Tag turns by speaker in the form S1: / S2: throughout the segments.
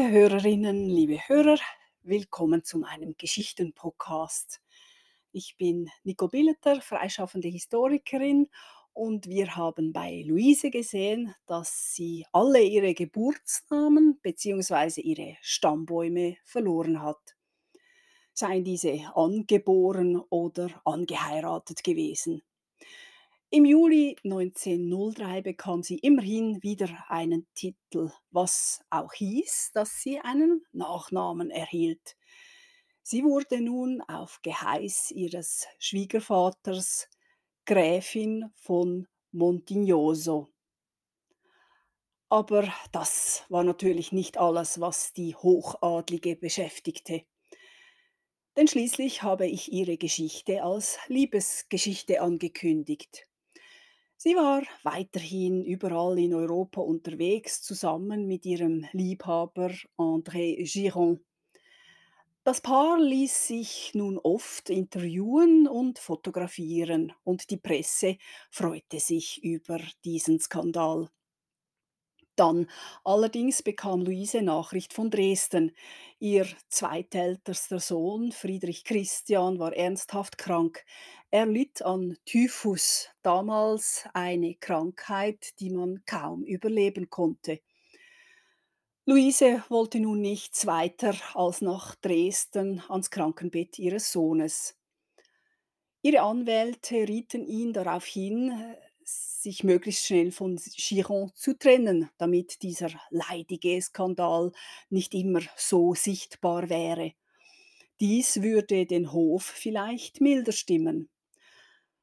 S1: Liebe Hörerinnen, liebe Hörer, willkommen zu meinem Geschichten-Podcast. Ich bin Nicole Billeter, freischaffende Historikerin und wir haben bei Luise gesehen, dass sie alle ihre Geburtsnamen bzw. ihre Stammbäume verloren hat. Seien diese angeboren oder angeheiratet gewesen. Im Juli 1903 bekam sie immerhin wieder einen Titel, was auch hieß, dass sie einen Nachnamen erhielt. Sie wurde nun auf Geheiß ihres Schwiegervaters Gräfin von Montignoso. Aber das war natürlich nicht alles, was die Hochadlige beschäftigte. Denn schließlich habe ich ihre Geschichte als Liebesgeschichte angekündigt. Sie war weiterhin überall in Europa unterwegs, zusammen mit ihrem Liebhaber André Giron. Das Paar ließ sich nun oft interviewen und fotografieren und die Presse freute sich über diesen Skandal. Dann allerdings bekam Luise Nachricht von Dresden. Ihr zweitältester Sohn Friedrich Christian war ernsthaft krank. Er litt an Typhus, damals eine Krankheit, die man kaum überleben konnte. Luise wollte nun nichts weiter als nach Dresden ans Krankenbett ihres Sohnes. Ihre Anwälte rieten ihn darauf hin, sich möglichst schnell von Chiron zu trennen, damit dieser leidige Skandal nicht immer so sichtbar wäre. Dies würde den Hof vielleicht milder stimmen.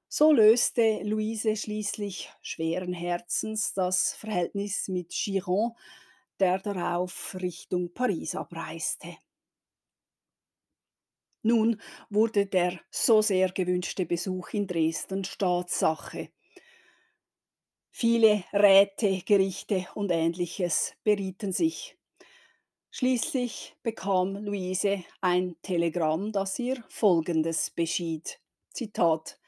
S1: So löste Luise schließlich schweren Herzens das Verhältnis mit Chiron, der darauf Richtung Paris abreiste. Nun wurde der so sehr gewünschte Besuch in Dresden Staatssache. Viele Räte, Gerichte und ähnliches berieten sich. Schließlich bekam Luise ein Telegramm, das ihr Folgendes beschied. Zitat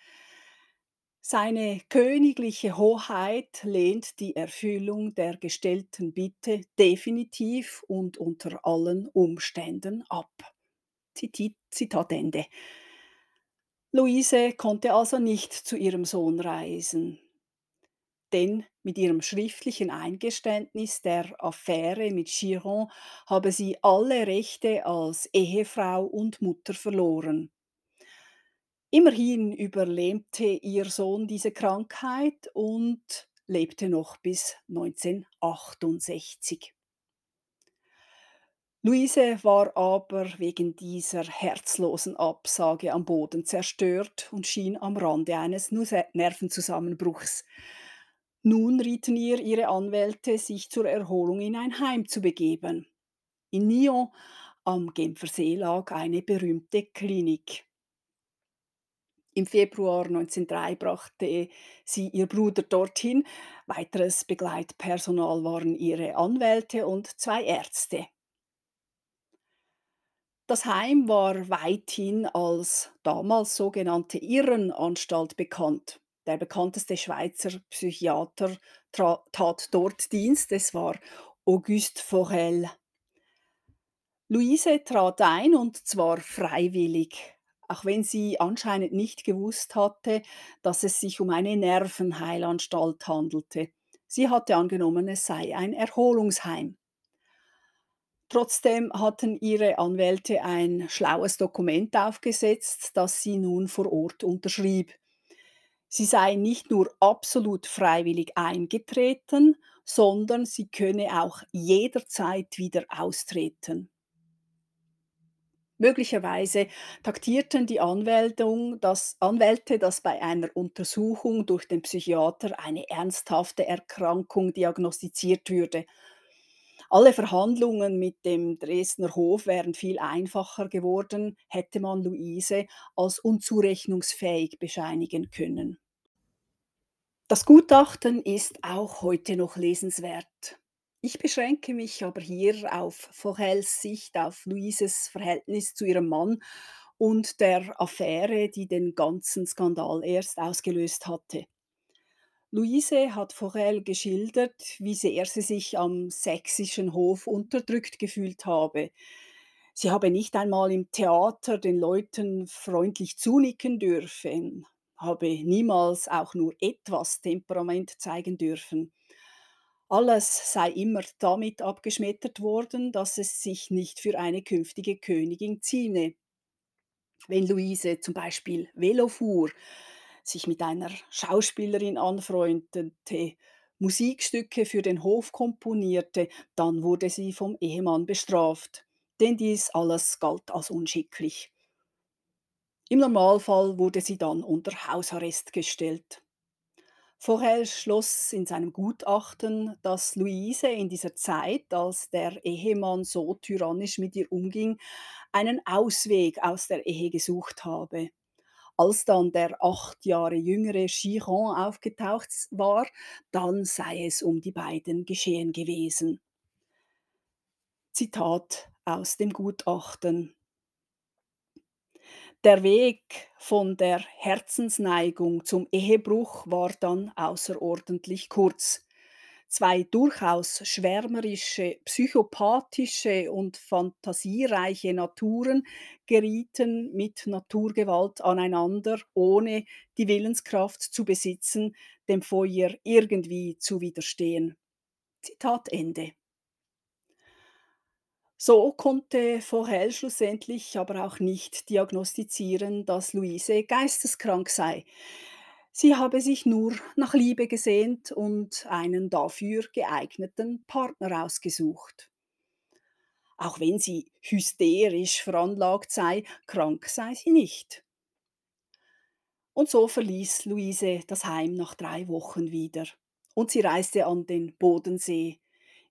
S1: Seine königliche Hoheit lehnt die Erfüllung der gestellten Bitte definitiv und unter allen Umständen ab. Zitat Ende. Luise konnte also nicht zu ihrem Sohn reisen denn mit ihrem schriftlichen Eingeständnis der Affäre mit Chiron habe sie alle Rechte als Ehefrau und Mutter verloren. Immerhin überlebte ihr Sohn diese Krankheit und lebte noch bis 1968. Luise war aber wegen dieser herzlosen Absage am Boden zerstört und schien am Rande eines Nervenzusammenbruchs. Nun rieten ihr ihre Anwälte, sich zur Erholung in ein Heim zu begeben. In Nyon am Genfersee lag eine berühmte Klinik. Im Februar 1903 brachte sie ihr Bruder dorthin. Weiteres Begleitpersonal waren ihre Anwälte und zwei Ärzte. Das Heim war weithin als damals sogenannte Irrenanstalt bekannt. Der bekannteste Schweizer Psychiater tat dort Dienst, es war Auguste Forel. Luise trat ein und zwar freiwillig, auch wenn sie anscheinend nicht gewusst hatte, dass es sich um eine Nervenheilanstalt handelte. Sie hatte angenommen, es sei ein Erholungsheim. Trotzdem hatten ihre Anwälte ein schlaues Dokument aufgesetzt, das sie nun vor Ort unterschrieb. Sie sei nicht nur absolut freiwillig eingetreten, sondern sie könne auch jederzeit wieder austreten. Möglicherweise taktierten die dass, Anwälte, dass bei einer Untersuchung durch den Psychiater eine ernsthafte Erkrankung diagnostiziert würde. Alle Verhandlungen mit dem Dresdner Hof wären viel einfacher geworden, hätte man Luise als unzurechnungsfähig bescheinigen können. Das Gutachten ist auch heute noch lesenswert. Ich beschränke mich aber hier auf Vogels Sicht auf Luises Verhältnis zu ihrem Mann und der Affäre, die den ganzen Skandal erst ausgelöst hatte. Luise hat Forel geschildert, wie sehr sie sich am sächsischen Hof unterdrückt gefühlt habe. Sie habe nicht einmal im Theater den Leuten freundlich zunicken dürfen, habe niemals auch nur etwas Temperament zeigen dürfen. Alles sei immer damit abgeschmettert worden, dass es sich nicht für eine künftige Königin zieme. Wenn Luise zum Beispiel Velo fuhr, sich mit einer Schauspielerin anfreundete, Musikstücke für den Hof komponierte, dann wurde sie vom Ehemann bestraft, denn dies alles galt als unschicklich. Im Normalfall wurde sie dann unter Hausarrest gestellt. Vorher schloss in seinem Gutachten, dass Luise in dieser Zeit, als der Ehemann so tyrannisch mit ihr umging, einen Ausweg aus der Ehe gesucht habe. Als dann der acht Jahre jüngere Chiron aufgetaucht war, dann sei es um die beiden geschehen gewesen. Zitat aus dem Gutachten. Der Weg von der Herzensneigung zum Ehebruch war dann außerordentlich kurz. Zwei durchaus schwärmerische, psychopathische und fantasiereiche Naturen gerieten mit Naturgewalt aneinander, ohne die Willenskraft zu besitzen, dem Feuer irgendwie zu widerstehen. Zitat Ende. So konnte Forel schlussendlich aber auch nicht diagnostizieren, dass Luise geisteskrank sei. Sie habe sich nur nach Liebe gesehnt und einen dafür geeigneten Partner ausgesucht. Auch wenn sie hysterisch veranlagt sei, krank sei sie nicht. Und so verließ Luise das Heim nach drei Wochen wieder. Und sie reiste an den Bodensee,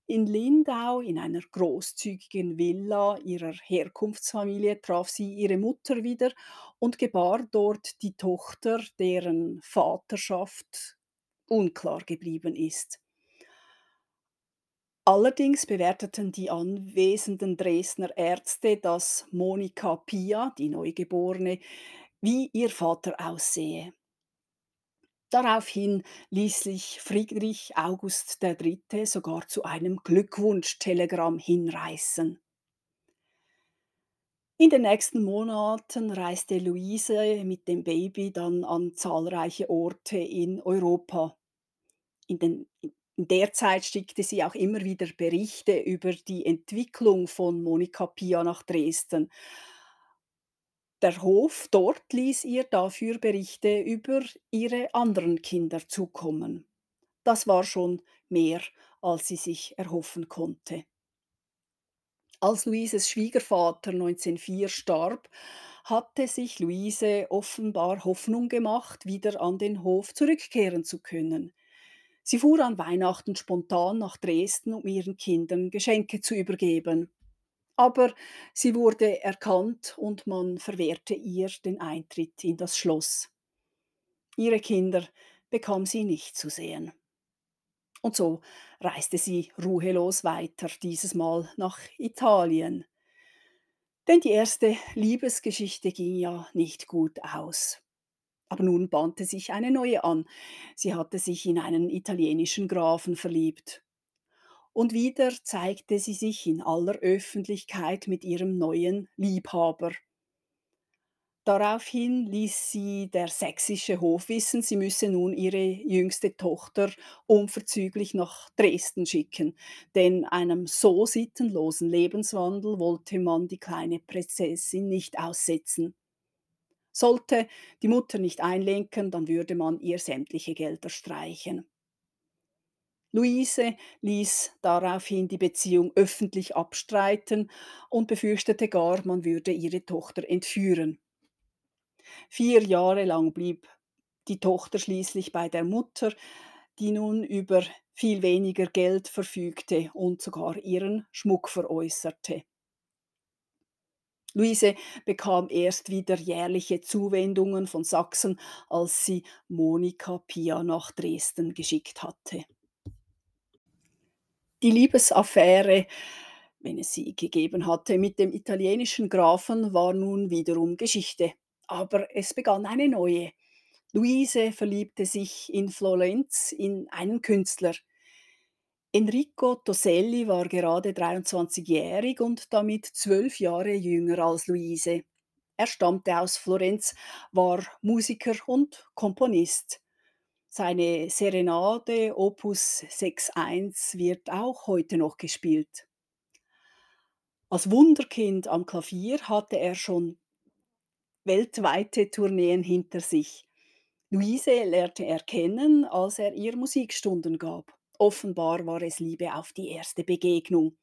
S1: in Lindau, in einer großzügigen Villa ihrer Herkunftsfamilie, traf sie ihre Mutter wieder und gebar dort die Tochter, deren Vaterschaft unklar geblieben ist. Allerdings bewerteten die anwesenden Dresdner Ärzte, dass Monika Pia, die Neugeborene, wie ihr Vater aussehe. Daraufhin ließ sich Friedrich August III. sogar zu einem Glückwunschtelegramm hinreißen. In den nächsten Monaten reiste Luise mit dem Baby dann an zahlreiche Orte in Europa. In, den, in der Zeit schickte sie auch immer wieder Berichte über die Entwicklung von Monika Pia nach Dresden der Hof dort ließ ihr dafür Berichte über ihre anderen Kinder zukommen. Das war schon mehr, als sie sich erhoffen konnte. Als Luises Schwiegervater 1904 starb, hatte sich Luise offenbar Hoffnung gemacht, wieder an den Hof zurückkehren zu können. Sie fuhr an Weihnachten spontan nach Dresden, um ihren Kindern Geschenke zu übergeben aber sie wurde erkannt und man verwehrte ihr den Eintritt in das Schloss. Ihre Kinder bekam sie nicht zu sehen. Und so reiste sie ruhelos weiter, dieses Mal nach Italien. Denn die erste Liebesgeschichte ging ja nicht gut aus. Aber nun bahnte sich eine neue an. Sie hatte sich in einen italienischen Grafen verliebt. Und wieder zeigte sie sich in aller Öffentlichkeit mit ihrem neuen Liebhaber. Daraufhin ließ sie der sächsische Hof wissen, sie müsse nun ihre jüngste Tochter unverzüglich nach Dresden schicken, denn einem so sittenlosen Lebenswandel wollte man die kleine Prinzessin nicht aussetzen. Sollte die Mutter nicht einlenken, dann würde man ihr sämtliche Gelder streichen. Luise ließ daraufhin die Beziehung öffentlich abstreiten und befürchtete gar, man würde ihre Tochter entführen. Vier Jahre lang blieb die Tochter schließlich bei der Mutter, die nun über viel weniger Geld verfügte und sogar ihren Schmuck veräußerte. Luise bekam erst wieder jährliche Zuwendungen von Sachsen, als sie Monika Pia nach Dresden geschickt hatte. Die Liebesaffäre, wenn es sie gegeben hatte, mit dem italienischen Grafen war nun wiederum Geschichte. Aber es begann eine neue. Luise verliebte sich in Florenz in einen Künstler. Enrico Toselli war gerade 23-jährig und damit zwölf Jahre jünger als Luise. Er stammte aus Florenz, war Musiker und Komponist. Seine Serenade Opus 6.1 wird auch heute noch gespielt. Als Wunderkind am Klavier hatte er schon weltweite Tourneen hinter sich. Luise lernte er kennen, als er ihr Musikstunden gab. Offenbar war es Liebe auf die erste Begegnung.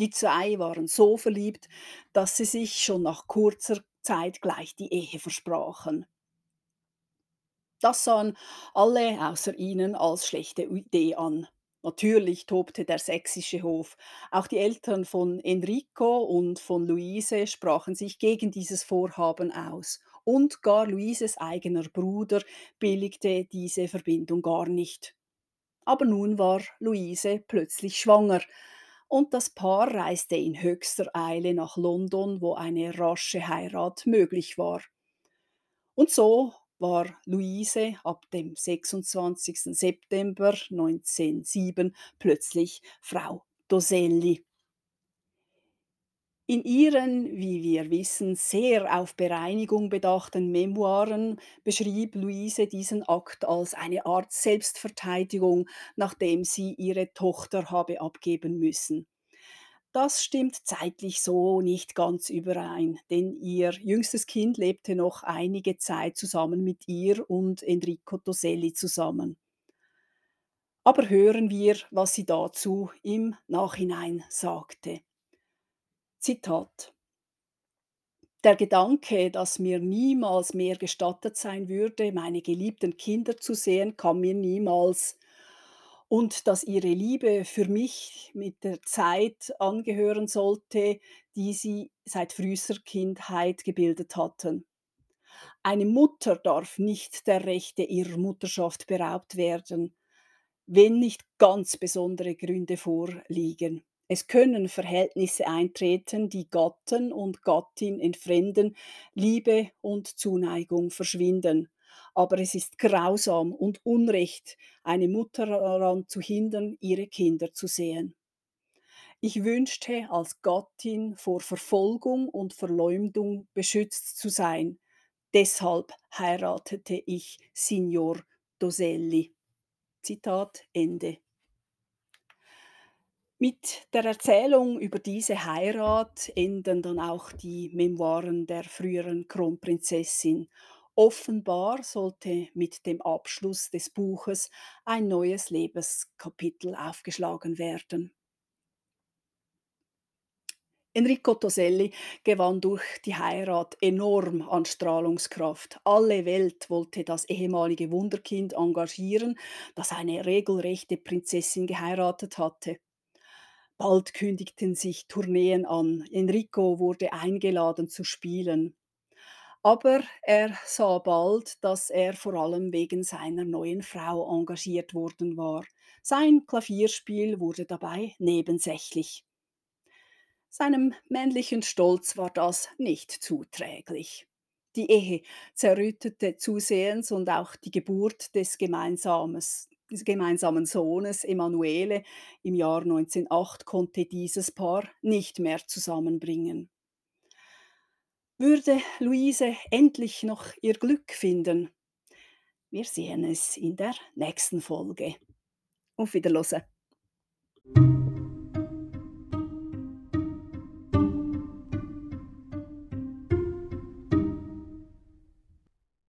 S1: Die zwei waren so verliebt, dass sie sich schon nach kurzer Zeit gleich die Ehe versprachen. Das sahen alle außer ihnen als schlechte Idee an. Natürlich tobte der sächsische Hof. Auch die Eltern von Enrico und von Luise sprachen sich gegen dieses Vorhaben aus. Und gar Luises eigener Bruder billigte diese Verbindung gar nicht. Aber nun war Luise plötzlich schwanger und das Paar reiste in höchster Eile nach London, wo eine rasche Heirat möglich war. Und so war Luise ab dem 26. September 1907 plötzlich Frau Doselli. In ihren, wie wir wissen, sehr auf Bereinigung bedachten Memoiren beschrieb Luise diesen Akt als eine Art Selbstverteidigung, nachdem sie ihre Tochter habe abgeben müssen. Das stimmt zeitlich so nicht ganz überein, denn ihr jüngstes Kind lebte noch einige Zeit zusammen mit ihr und Enrico Toselli zusammen. Aber hören wir, was sie dazu im Nachhinein sagte. Zitat Der Gedanke, dass mir niemals mehr gestattet sein würde, meine geliebten Kinder zu sehen, kam mir niemals und dass ihre Liebe für mich mit der Zeit angehören sollte, die sie seit frühester Kindheit gebildet hatten. Eine Mutter darf nicht der Rechte ihrer Mutterschaft beraubt werden, wenn nicht ganz besondere Gründe vorliegen. Es können Verhältnisse eintreten, die Gatten und Gattin entfremden, Liebe und Zuneigung verschwinden. Aber es ist grausam und Unrecht, eine Mutter daran zu hindern, ihre Kinder zu sehen. Ich wünschte, als Gattin vor Verfolgung und Verleumdung beschützt zu sein. Deshalb heiratete ich Signor Doselli. Zitat Ende. Mit der Erzählung über diese Heirat enden dann auch die Memoiren der früheren Kronprinzessin. Offenbar sollte mit dem Abschluss des Buches ein neues Lebenskapitel aufgeschlagen werden. Enrico Toselli gewann durch die Heirat enorm an Strahlungskraft. Alle Welt wollte das ehemalige Wunderkind engagieren, das eine regelrechte Prinzessin geheiratet hatte. Bald kündigten sich Tourneen an. Enrico wurde eingeladen zu spielen. Aber er sah bald, dass er vor allem wegen seiner neuen Frau engagiert worden war. Sein Klavierspiel wurde dabei nebensächlich. Seinem männlichen Stolz war das nicht zuträglich. Die Ehe zerrüttete zusehends und auch die Geburt des gemeinsamen Sohnes Emanuele im Jahr 1908 konnte dieses Paar nicht mehr zusammenbringen. Würde Luise endlich noch ihr Glück finden? Wir sehen es in der nächsten Folge. Auf Wiederhören.